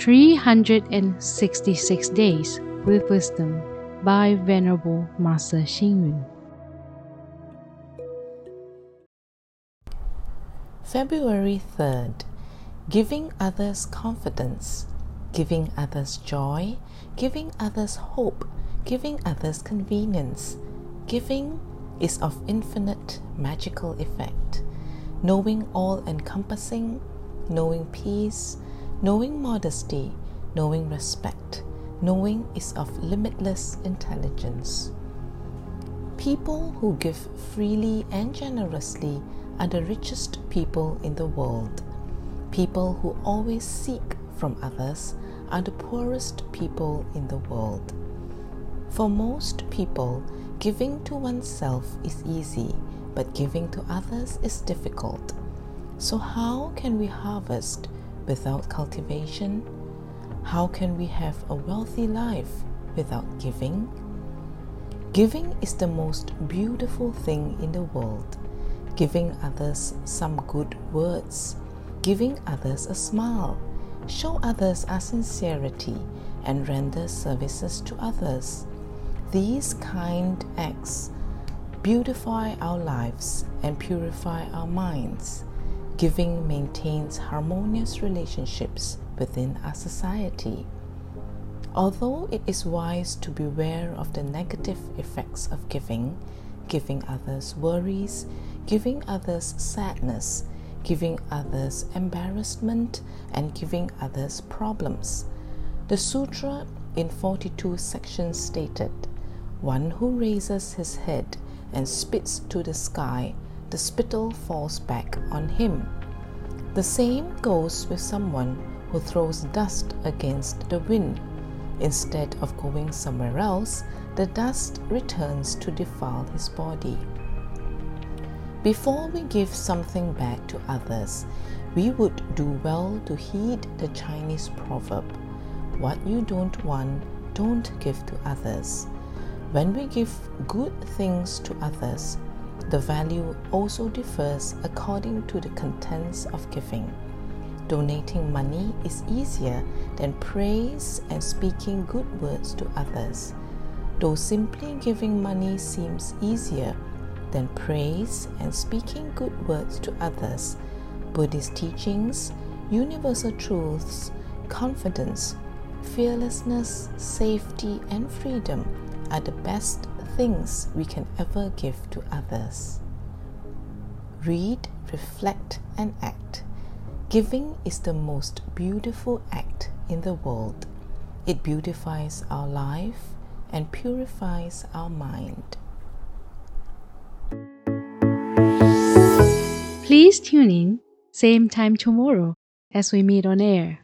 366 Days with Wisdom by Venerable Master Hsing. February 3rd Giving others confidence, giving others joy, giving others hope, giving others convenience. Giving is of infinite magical effect, knowing all encompassing, knowing peace, knowing modesty, knowing respect, knowing is of limitless intelligence. People who give freely and generously are the richest people in the world. People who always seek from others are the poorest people in the world. For most people, giving to oneself is easy, but giving to others is difficult. So, how can we harvest without cultivation? How can we have a wealthy life without giving? Giving is the most beautiful thing in the world giving others some good words, giving others a smile, show others our sincerity, and render services to others. These kind acts beautify our lives and purify our minds. Giving maintains harmonious relationships within our society. Although it is wise to beware of the negative effects of giving, giving others worries, giving others sadness, giving others embarrassment, and giving others problems. The sutra in 42 sections stated One who raises his head and spits to the sky, the spittle falls back on him. The same goes with someone who throws dust against the wind. Instead of going somewhere else, the dust returns to defile his body. Before we give something back to others, we would do well to heed the Chinese proverb What you don't want, don't give to others. When we give good things to others, the value also differs according to the contents of giving. Donating money is easier than praise and speaking good words to others. Though simply giving money seems easier than praise and speaking good words to others, Buddhist teachings, universal truths, confidence, fearlessness, safety, and freedom are the best things we can ever give to others. Read, reflect, and act. Giving is the most beautiful act in the world. It beautifies our life and purifies our mind. Please tune in, same time tomorrow as we meet on air.